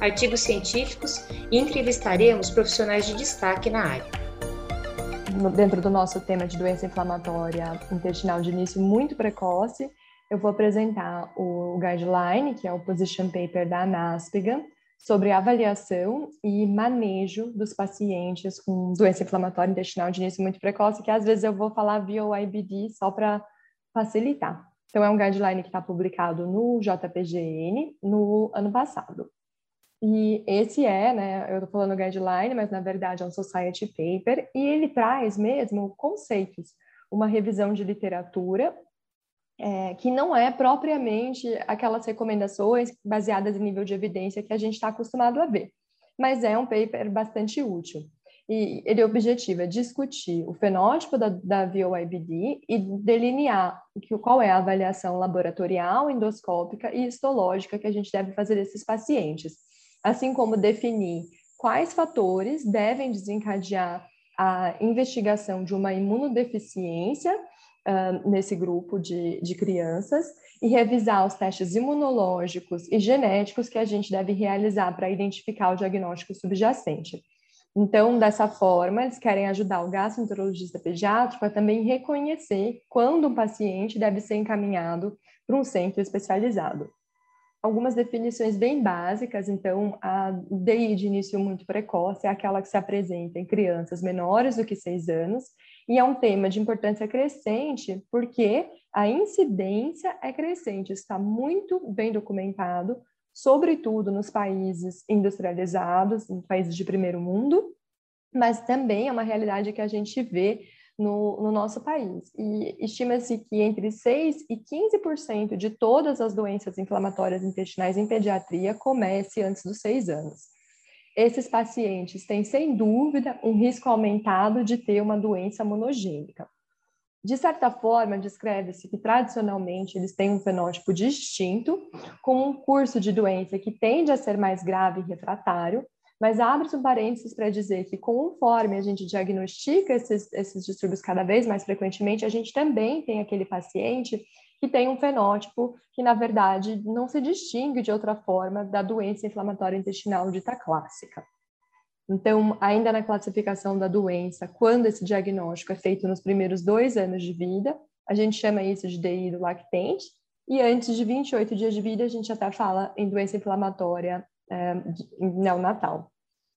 artigos científicos e entrevistaremos profissionais de destaque na área. Dentro do nosso tema de doença inflamatória intestinal de início muito precoce, eu vou apresentar o guideline, que é o position paper da ANASPGA, sobre avaliação e manejo dos pacientes com doença inflamatória intestinal de início muito precoce, que às vezes eu vou falar via o IBD só para facilitar. Então, é um guideline que está publicado no JPGN no ano passado. E esse é, né, eu estou falando guideline, mas na verdade é um society paper, e ele traz mesmo conceitos, uma revisão de literatura é, que não é propriamente aquelas recomendações baseadas em nível de evidência que a gente está acostumado a ver, mas é um paper bastante útil. E ele objetiva discutir o fenótipo da, da VOIBD e delinear que, qual é a avaliação laboratorial, endoscópica e histológica que a gente deve fazer desses pacientes, assim como definir quais fatores devem desencadear a investigação de uma imunodeficiência uh, nesse grupo de, de crianças e revisar os testes imunológicos e genéticos que a gente deve realizar para identificar o diagnóstico subjacente. Então, dessa forma, eles querem ajudar o gastroenterologista pediátrico a também reconhecer quando um paciente deve ser encaminhado para um centro especializado. Algumas definições bem básicas, então, a DI de início muito precoce é aquela que se apresenta em crianças menores do que seis anos e é um tema de importância crescente porque a incidência é crescente, está muito bem documentado, sobretudo nos países industrializados, em países de primeiro mundo, mas também é uma realidade que a gente vê no, no nosso país. E estima-se que entre 6% e 15% de todas as doenças inflamatórias intestinais em pediatria comece antes dos seis anos esses pacientes têm, sem dúvida, um risco aumentado de ter uma doença monogênica. De certa forma, descreve-se que tradicionalmente eles têm um fenótipo distinto, com um curso de doença que tende a ser mais grave e refratário, mas abre-se um parênteses para dizer que, conforme a gente diagnostica esses, esses distúrbios cada vez mais frequentemente, a gente também tem aquele paciente que tem um fenótipo que, na verdade, não se distingue de outra forma da doença inflamatória intestinal dita clássica. Então, ainda na classificação da doença, quando esse diagnóstico é feito nos primeiros dois anos de vida, a gente chama isso de DI do lactente, e antes de 28 dias de vida, a gente até fala em doença inflamatória é, neonatal.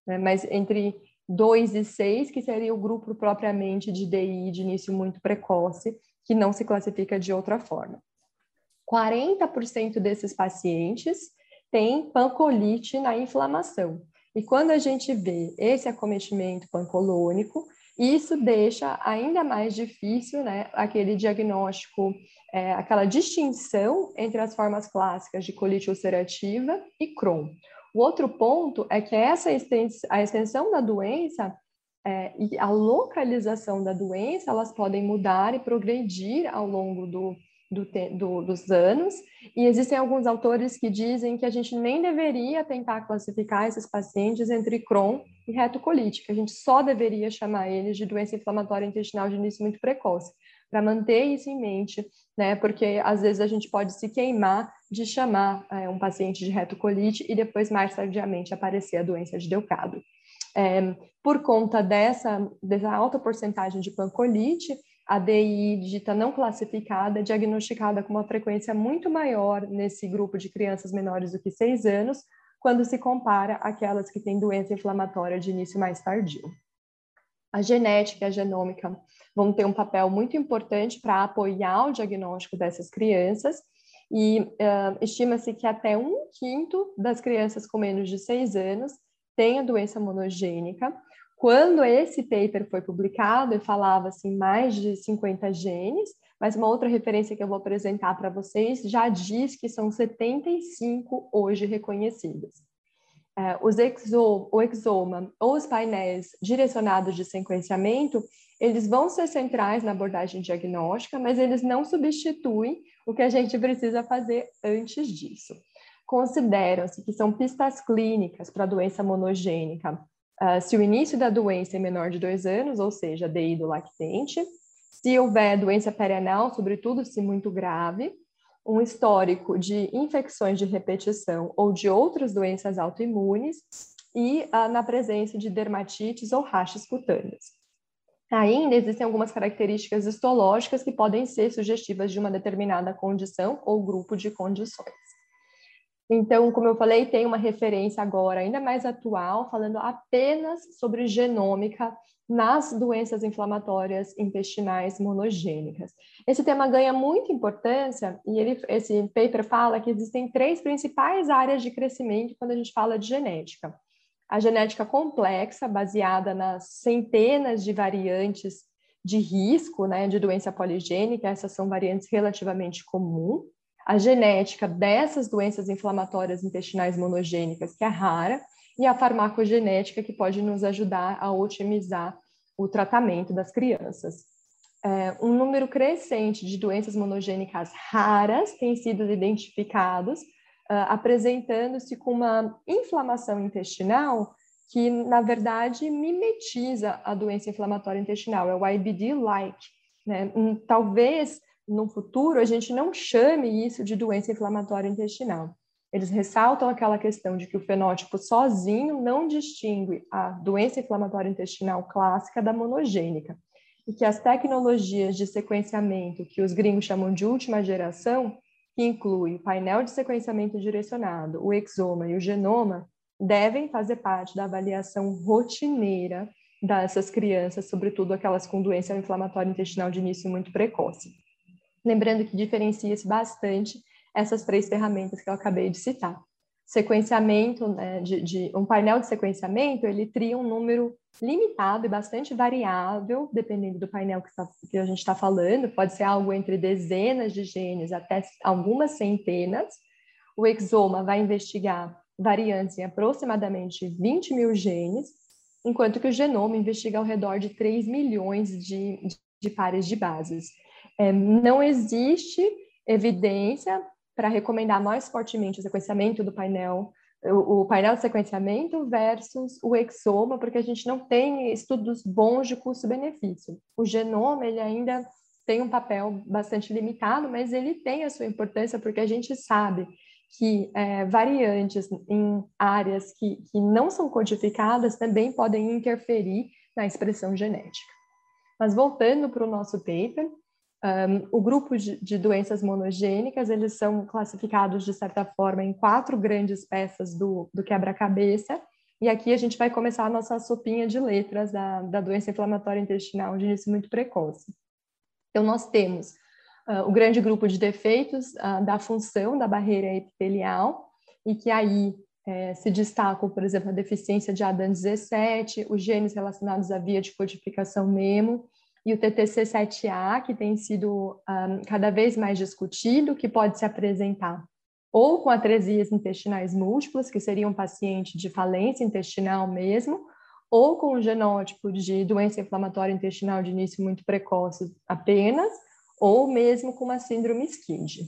Né? Mas entre 2 e 6, que seria o grupo propriamente de DI de início muito precoce, que não se classifica de outra forma. 40% desses pacientes têm pancolite na inflamação. E quando a gente vê esse acometimento pancolônico, isso deixa ainda mais difícil né, aquele diagnóstico, é, aquela distinção entre as formas clássicas de colite ulcerativa e Crohn. O outro ponto é que essa a extensão da doença é, e a localização da doença, elas podem mudar e progredir ao longo do, do, do, dos anos, e existem alguns autores que dizem que a gente nem deveria tentar classificar esses pacientes entre Crohn e retocolite, que a gente só deveria chamar eles de doença inflamatória intestinal de início muito precoce, para manter isso em mente, né? Porque às vezes a gente pode se queimar de chamar é, um paciente de retocolite e depois mais tardiamente aparecer a doença de Delcado. É, por conta dessa, dessa alta porcentagem de pancolite, a DI dita não classificada é diagnosticada com uma frequência muito maior nesse grupo de crianças menores do que 6 anos, quando se compara aquelas que têm doença inflamatória de início mais tardio. A genética e a genômica vão ter um papel muito importante para apoiar o diagnóstico dessas crianças, e uh, estima-se que até um quinto das crianças com menos de 6 anos tem a doença monogênica. Quando esse paper foi publicado, eu falava assim mais de 50 genes, mas uma outra referência que eu vou apresentar para vocês já diz que são 75 hoje reconhecidos. é, os exo, o exoma ou os painéis direcionados de sequenciamento, eles vão ser centrais na abordagem diagnóstica, mas eles não substituem o que a gente precisa fazer antes disso. Consideram-se que são pistas clínicas para a doença monogênica uh, se o início da doença é menor de dois anos, ou seja, DI do lactente, se houver doença perianal, sobretudo se muito grave, um histórico de infecções de repetição ou de outras doenças autoimunes e ah, na presença de dermatites ou rachas cutâneas. Ainda existem algumas características histológicas que podem ser sugestivas de uma determinada condição ou grupo de condições. Então, como eu falei, tem uma referência agora ainda mais atual, falando apenas sobre genômica nas doenças inflamatórias intestinais monogênicas. Esse tema ganha muita importância e ele, esse paper fala que existem três principais áreas de crescimento quando a gente fala de genética. A genética complexa, baseada nas centenas de variantes de risco né, de doença poligênica, essas são variantes relativamente comuns. A genética dessas doenças inflamatórias intestinais monogênicas, que é rara, e a farmacogenética, que pode nos ajudar a otimizar o tratamento das crianças. É, um número crescente de doenças monogênicas raras tem sido identificados, apresentando-se com uma inflamação intestinal que, na verdade, mimetiza a doença inflamatória intestinal, é o IBD-like. Né? Talvez, no futuro, a gente não chame isso de doença inflamatória intestinal, eles ressaltam aquela questão de que o fenótipo sozinho não distingue a doença inflamatória intestinal clássica da monogênica, e que as tecnologias de sequenciamento que os gringos chamam de última geração, que inclui o painel de sequenciamento direcionado, o exoma e o genoma, devem fazer parte da avaliação rotineira dessas crianças, sobretudo aquelas com doença inflamatória intestinal de início muito precoce. Lembrando que diferencia-se bastante essas três ferramentas que eu acabei de citar. Sequenciamento, né, de, de, um painel de sequenciamento, ele tria um número limitado e bastante variável, dependendo do painel que, tá, que a gente está falando, pode ser algo entre dezenas de genes até algumas centenas. O exoma vai investigar variantes em aproximadamente 20 mil genes, enquanto que o genoma investiga ao redor de 3 milhões de, de pares de bases. É, não existe evidência para recomendar mais fortemente o sequenciamento do painel, o, o, painel de sequenciamento versus o exoma, porque a gente não tem estudos bons de custo-benefício. O genoma, ele ainda tem um papel bastante limitado, mas ele tem a sua importância porque a gente sabe que é, variantes em áreas que, que não são codificadas também podem interferir na expressão genética. Mas voltando para o nosso paper, um, o grupo de, de, doenças monogênicas, eles são classificados, de certa forma, em quatro grandes peças do, do quebra-cabeça, e aqui a gente vai começar a nossa sopinha de letras da, da doença inflamatória intestinal de início muito precoce. Então, nós temos uh, o grande grupo de defeitos uh, da função da barreira epitelial, e que aí é, se destacam, por exemplo, a deficiência de ADAN17, os genes relacionados à via de codificação NEMO, e o TTC7A, que tem sido um, cada vez mais discutido, que pode se apresentar ou com atresias intestinais múltiplas, que seria um paciente de falência intestinal mesmo, ou com um genótipo de doença inflamatória intestinal de início muito precoce apenas, ou mesmo com uma síndrome SCID.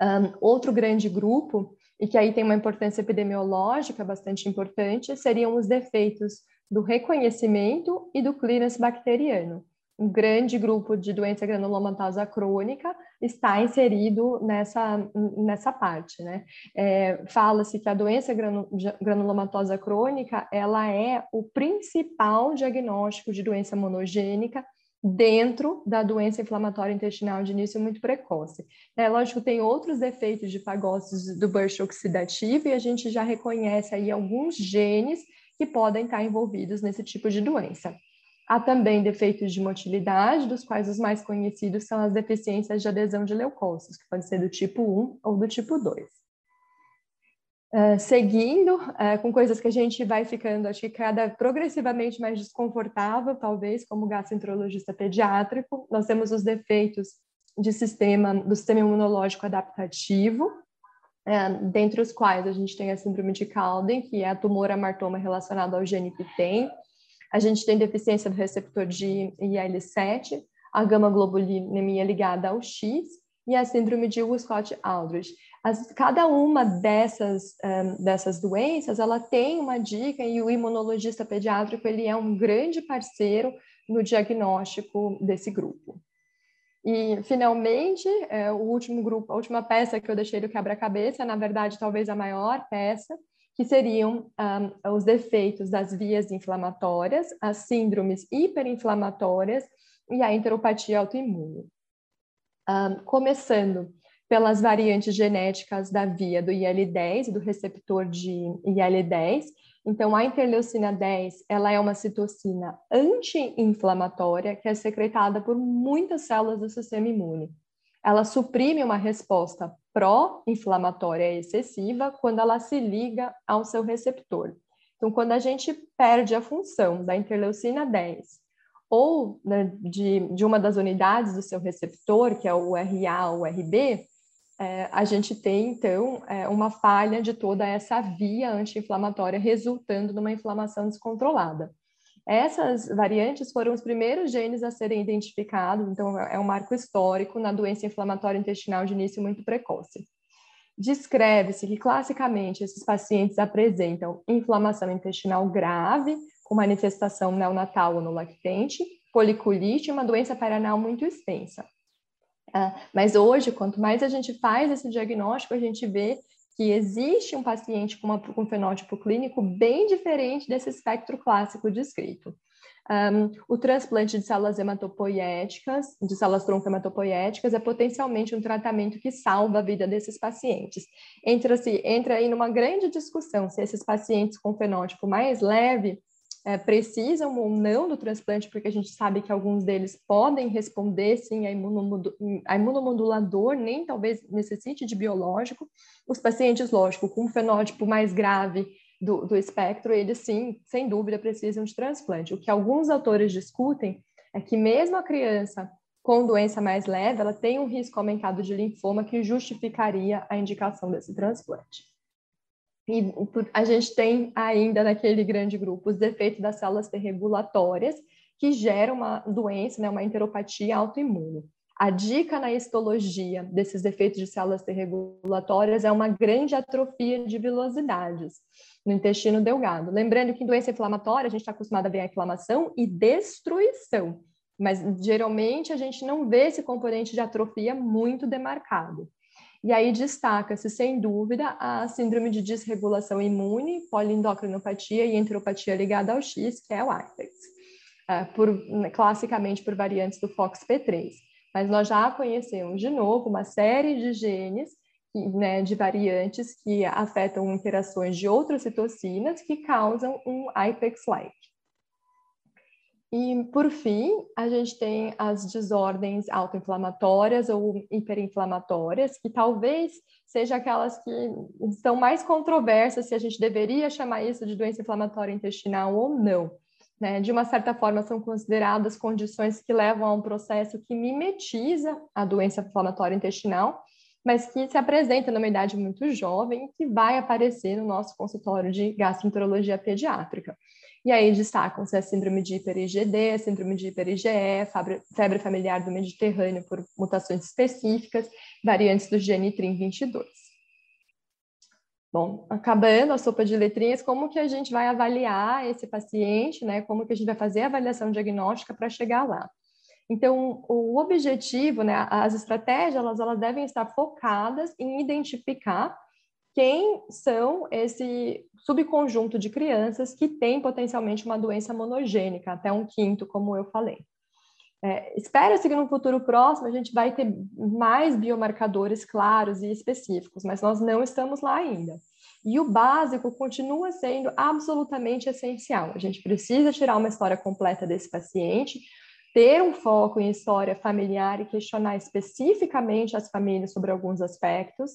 Um, outro grande grupo, e que aí tem uma importância epidemiológica bastante importante, seriam os defeitos do reconhecimento e do clearance bacteriano. Um grande grupo de doença granulomatosa crônica está inserido nessa, nessa parte, né? É, Fala-se que a doença granulomatosa crônica, ela é o principal diagnóstico de doença monogênica dentro da doença inflamatória intestinal de início muito precoce. É lógico, tem outros efeitos de fagócitos do burst oxidativo e a gente já reconhece aí alguns genes que podem estar envolvidos nesse tipo de doença. Há também defeitos de motilidade, dos quais os mais conhecidos são as deficiências de adesão de leucócitos, que pode ser do tipo 1 ou do tipo 2. Uh, é, seguindo uh, com coisas que a gente vai ficando, acho que cada progressivamente mais desconfortável, talvez, como gastroenterologista pediátrico, nós temos os defeitos de sistema, do sistema imunológico adaptativo, é, dentre os quais a gente tem a síndrome de Cowden, que é a tumor amartoma relacionado ao gene PTEN. A gente tem deficiência do receptor de IL-7, a gama-globulinemia ligada ao X e a síndrome de Wiskott-Aldrich. cada uma dessas, um, dessas doenças, ela tem uma dica e o imunologista pediátrico ele é um grande parceiro no diagnóstico desse grupo. E, finalmente, é, o último grupo, a última peça que eu deixei do quebra-cabeça, na verdade, talvez a maior peça, que seriam um, os defeitos das vias inflamatórias, as síndromes hiperinflamatórias e a enteropatia autoimune. Um, começando pelas variantes genéticas da via do IL-10, do receptor de IL-10, então, a interleucina 10, ela é uma citocina anti-inflamatória que é secretada por muitas células do sistema imune. Ela suprime uma resposta pró-inflamatória excessiva quando ela se liga ao seu receptor. Então, quando a gente perde a função da interleucina 10 ou né, de, de uma das unidades do seu receptor, que é o RA ou RB, é, a gente tem, então, é, uma falha de toda essa via anti-inflamatória, resultando numa inflamação descontrolada. Essas variantes foram os primeiros genes a serem identificados, então é um marco histórico na doença inflamatória intestinal de início muito precoce. Descreve-se que, classicamente, esses pacientes apresentam inflamação intestinal grave, com manifestação neonatal ou no lactente, policulite uma doença perianal muito extensa. Ah, mas hoje, quanto mais a gente faz esse diagnóstico, a gente vê que existe um paciente com, uma, com um fenótipo clínico bem diferente desse espectro clássico descrito. Um, o transplante de células hematopoéticas, de células tronco hematopoéticas, é potencialmente um tratamento que salva a vida desses pacientes. Entra, -se, entra aí numa grande discussão se esses pacientes com fenótipo mais leve é, precisam ou não do transplante, porque a gente sabe que alguns deles podem responder sim a, imunomodulador, nem talvez necessite de biológico. Os pacientes, lógico, com um fenótipo mais grave do, do espectro, eles sim, sem dúvida, precisam de transplante. O que alguns autores discutem é que mesmo a criança com doença mais leve, ela tem um risco aumentado de linfoma que justificaria a indicação desse transplante. E a gente tem ainda naquele grande grupo os defeitos das células regulatórias, que geram uma doença, né, uma enteropatia autoimune. A dica na histologia desses defeitos de células regulatórias é uma grande atrofia de vilosidades no intestino delgado. Lembrando que em doença inflamatória a gente está acostumado a ver a inflamação e destruição, mas geralmente a gente não vê esse componente de atrofia muito demarcado. E aí destaca-se, sem dúvida, a síndrome de desregulação imune, poliendocrinopatia e enteropatia ligada ao X, que é o IPEX, é, por, né, classicamente por variantes do FOXP3. Mas nós já conhecemos, de novo, uma série de genes, né, de variantes que afetam interações de outras citocinas que causam um IPEX-like. E, por fim, a gente tem as desordens autoinflamatórias ou hiperinflamatórias, que talvez sejam aquelas que estão mais controversas se a gente deveria chamar isso de doença inflamatória intestinal ou não. Né? De uma certa forma, são consideradas condições que levam a um processo que mimetiza a doença inflamatória intestinal, mas que se apresenta numa idade muito jovem e que vai aparecer no nosso consultório de gastroenterologia pediátrica. E aí destacam-se a síndrome de hiper-IgD, a síndrome de hiper-IgE, febre familiar do Mediterrâneo por mutações específicas, variantes do gene TRIM22. Bom, acabando a sopa de letrinhas, como que a gente vai avaliar esse paciente, né? Como que a gente vai fazer a avaliação diagnóstica para chegar lá? Então, o objetivo, né, as estratégias, elas, elas devem estar focadas em identificar quem são esse subconjunto de crianças que tem potencialmente uma doença monogênica, até um quinto, como eu falei. É, Espera-se que no futuro próximo a gente vai ter mais biomarcadores claros e específicos, mas nós não estamos lá ainda. E o básico continua sendo absolutamente essencial. A gente precisa tirar uma história completa desse paciente, ter um foco em história familiar e questionar especificamente as famílias sobre alguns aspectos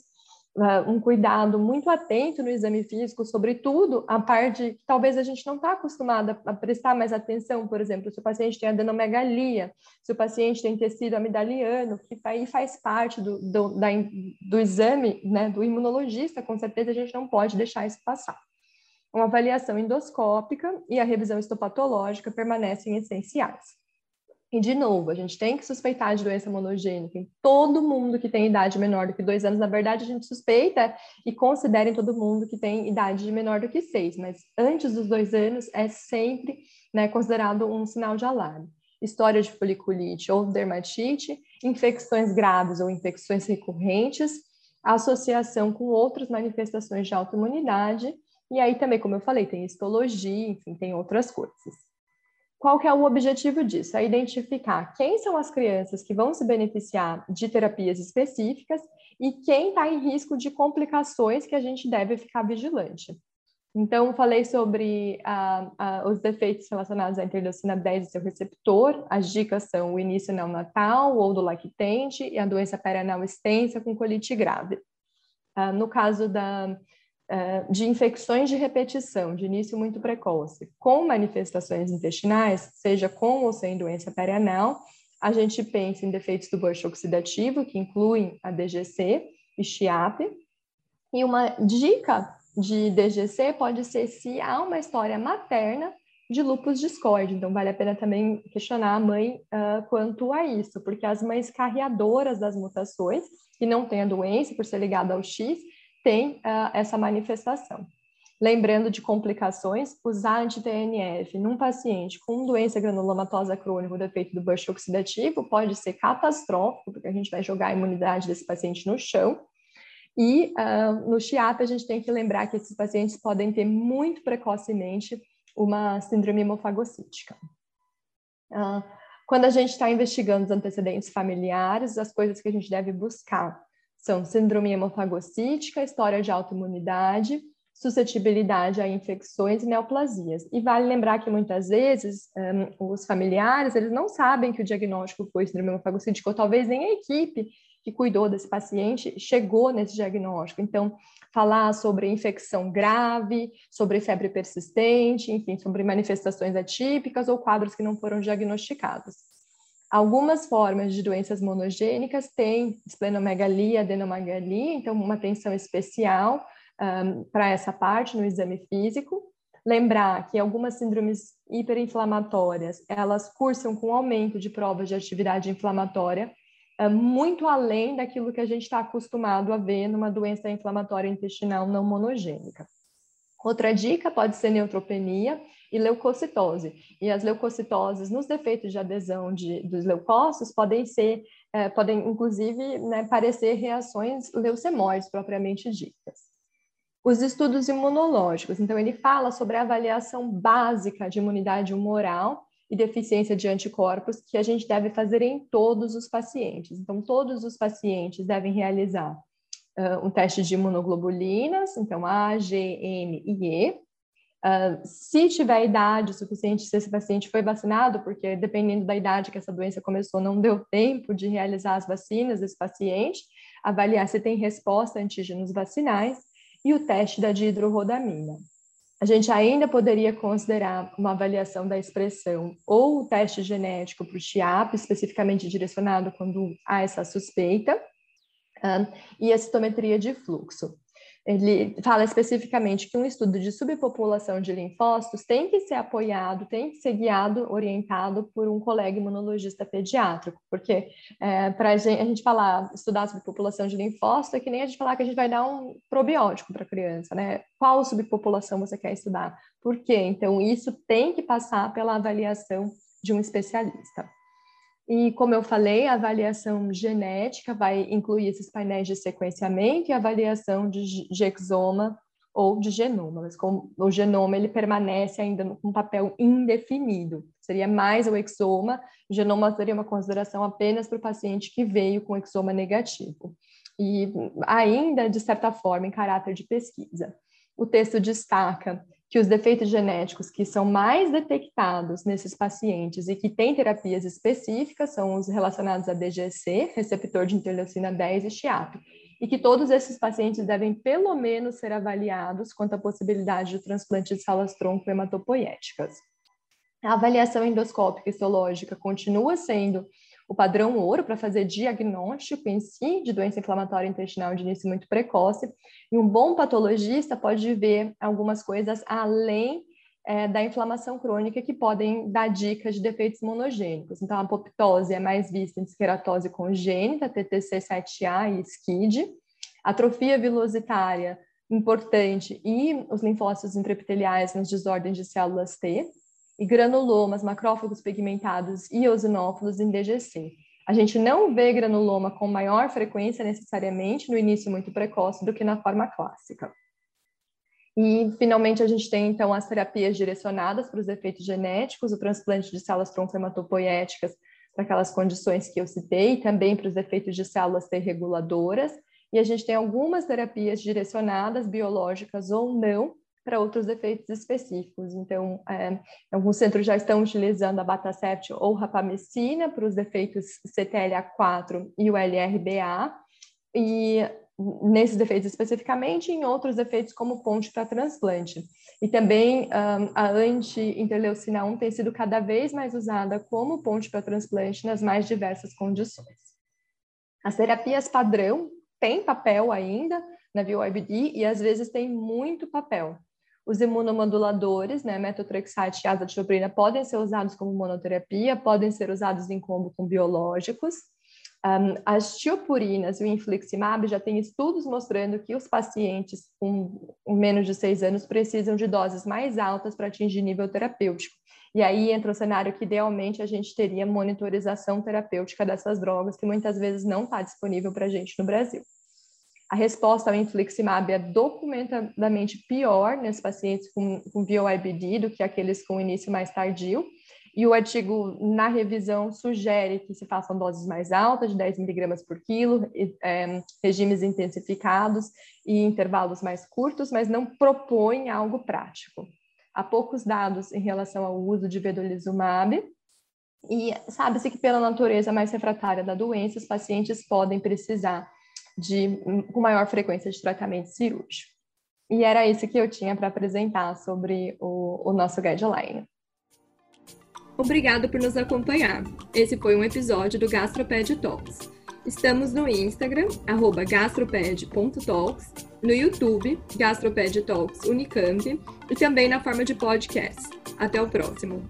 um cuidado muito atento no exame físico, sobretudo a parte que talvez a gente não está acostumada a prestar mais atenção, por exemplo, se o paciente tem adenomegalia, se o paciente tem tecido amidaliano, que aí faz parte do, do, da, do exame né, do imunologista, com certeza a gente não pode deixar isso passar. Uma avaliação endoscópica e a revisão histopatológica permanecem essenciais. E, de novo, a gente tem que suspeitar de doença monogênica em todo mundo que tem idade menor do que dois anos. Na verdade, a gente suspeita e considera em todo mundo que tem idade de menor do que seis, mas antes dos dois anos é sempre né, considerado um sinal de alarme. História de foliculite ou dermatite, infecções graves ou infecções recorrentes, associação com outras manifestações de autoimunidade, e aí também, como eu falei, tem histologia, enfim, tem outras coisas. Qual que é o objetivo disso? É identificar quem são as crianças que vão se beneficiar de terapias específicas e quem está em risco de complicações que a gente deve ficar vigilante. Então, falei sobre ah, ah, os defeitos relacionados à interleucina 10 e seu receptor. As dicas são o início neonatal ou do lactente e a doença perianal extensa com colite grave. Ah, no caso da de infecções de repetição, de início muito precoce, com manifestações intestinais, seja com ou sem doença perianal, a gente pensa em defeitos do bucho oxidativo, que incluem a DGC e CHIAP. E uma dica de DGC pode ser se há uma história materna de lupus discoide. Então, vale a pena também questionar a mãe uh, quanto a isso, porque as mães carreadoras das mutações, que não têm a doença por ser ligada ao X, tem uh, essa manifestação. Lembrando de complicações, usar anti-TNF num paciente com doença granulomatosa crônica, o defeito do Bush oxidativo, pode ser catastrófico, porque a gente vai jogar a imunidade desse paciente no chão. E uh, no CHIAP, a gente tem que lembrar que esses pacientes podem ter muito precocemente uma síndrome hemofagocítica. Uh, quando a gente está investigando os antecedentes familiares, as coisas que a gente deve buscar são síndrome hemofagocítica, história de autoimunidade, suscetibilidade a infecções e neoplasias. E vale lembrar que muitas vezes um, os familiares eles não sabem que o diagnóstico foi síndrome hemofagocítica, ou talvez nem a equipe que cuidou desse paciente chegou nesse diagnóstico. Então, falar sobre infecção grave, sobre febre persistente, enfim, sobre manifestações atípicas ou quadros que não foram diagnosticados. Algumas formas de doenças monogênicas têm esplenomegalia, adenomegalia, então uma atenção especial um, para essa parte no exame físico. Lembrar que algumas síndromes hiperinflamatórias, elas cursam com aumento de provas de atividade inflamatória, um, muito além daquilo que a gente está acostumado a ver numa doença inflamatória intestinal não monogênica. Outra dica pode ser neutropenia, e leucocitose. E as leucocitoses nos defeitos de adesão de, dos leucócitos podem ser, é, podem inclusive né, parecer reações leucemóides propriamente ditas. Os estudos imunológicos, então ele fala sobre a avaliação básica de imunidade humoral e deficiência de anticorpos que a gente deve fazer em todos os pacientes. Então, todos os pacientes devem realizar uh, um teste de imunoglobulinas, então A, G, M e E, Uh, se tiver idade suficiente, se esse paciente foi vacinado, porque dependendo da idade que essa doença começou, não deu tempo de realizar as vacinas desse paciente, avaliar se tem resposta a antígenos vacinais e o teste da dihidrorodamina. A gente ainda poderia considerar uma avaliação da expressão ou o teste genético para o CHIAP, especificamente direcionado quando há essa suspeita, uh, e a citometria de fluxo ele fala especificamente que um estudo de subpopulação de linfócitos tem que ser apoiado, tem que ser guiado, orientado por um colega imunologista pediátrico, porque é, para a gente falar, estudar subpopulação de linfócitos é que nem a gente falar que a gente vai dar um probiótico para a criança, né? Qual subpopulação você quer estudar? Por quê? Então, isso tem que passar pela avaliação de um especialista. E, como eu falei, a avaliação genética vai incluir esses painéis de sequenciamento e avaliação de exoma ou de genoma, mas com o genoma ele permanece ainda com um papel indefinido. Seria mais o exoma, o genoma seria uma consideração apenas para o paciente que veio com exoma negativo. E ainda, de certa forma, em caráter de pesquisa. O texto destaca que os defeitos genéticos que são mais detectados nesses pacientes e que têm terapias específicas são os relacionados a DGC, receptor de interleucina 10 e CHIAP. e que todos esses pacientes devem pelo menos ser avaliados quanto à possibilidade de transplante de células tronco hematopoéticas. A avaliação endoscópica histológica continua sendo o padrão ouro para fazer diagnóstico em si de doença inflamatória intestinal de início muito precoce, e um bom patologista pode ver algumas coisas além é, da inflamação crônica que podem dar dicas de defeitos monogênicos. Então, a apoptose é mais vista em esqueratose congênita, TTC7A e SCID. Atrofia vilositária, importante, e os linfócitos intraepiteliais nas desordens de células T. E granulomas, macrófagos pigmentados e eosinófilos em DGC. A gente não vê granuloma com maior frequência necessariamente no início muito precoce do que na forma clássica. E, finalmente, a gente tem, então, as terapias direcionadas para os efeitos genéticos, o transplante de células tronco-hematopoéticas para aquelas condições que eu citei, também para os efeitos de células T reguladoras, e a gente tem algumas terapias direcionadas, biológicas ou não, para outros efeitos específicos. Então, é, alguns centros já estão utilizando a batacept ou rapamicina para os efeitos CTLA4 e o LRBA, e nesses efeitos especificamente, em outros efeitos como ponte para transplante. E também um, a anti-interleucina 1 tem sido cada vez mais usada como ponte para transplante nas mais diversas condições. As terapias padrão têm papel ainda na VOIBD e às vezes tem muito papel. Os imunomoduladores, né, metotrexate e azathioprina, podem ser usados como monoterapia, podem ser usados em combo com biológicos. Um, as tiopurinas e o infliximab já têm estudos mostrando que os pacientes com, menos de seis anos precisam de doses mais altas para atingir nível terapêutico. E aí entra o cenário que idealmente a gente teria monitorização terapêutica dessas drogas, que muitas vezes não está disponível para a gente no Brasil. A resposta ao infliximab é documentadamente pior nesses pacientes com, com VOIBD do que aqueles com início mais tardio, e o artigo, na revisão, sugere que se façam doses mais altas, de 10 miligramas por quilo, é, regimes intensificados e intervalos mais curtos, mas não propõe algo prático. Há poucos dados em relação ao uso de vedolizumab, e sabe-se que pela natureza mais refratária da doença, os pacientes podem precisar de, com maior frequência de tratamento cirúrgico. E era isso que eu tinha para apresentar sobre o, o nosso guideline. Obrigado por nos acompanhar. Esse foi um episódio do Gastroped Talks. Estamos no Instagram, gastroped.talks, no YouTube, Gastroped Talks Unicamp, e também na forma de podcast. Até o próximo!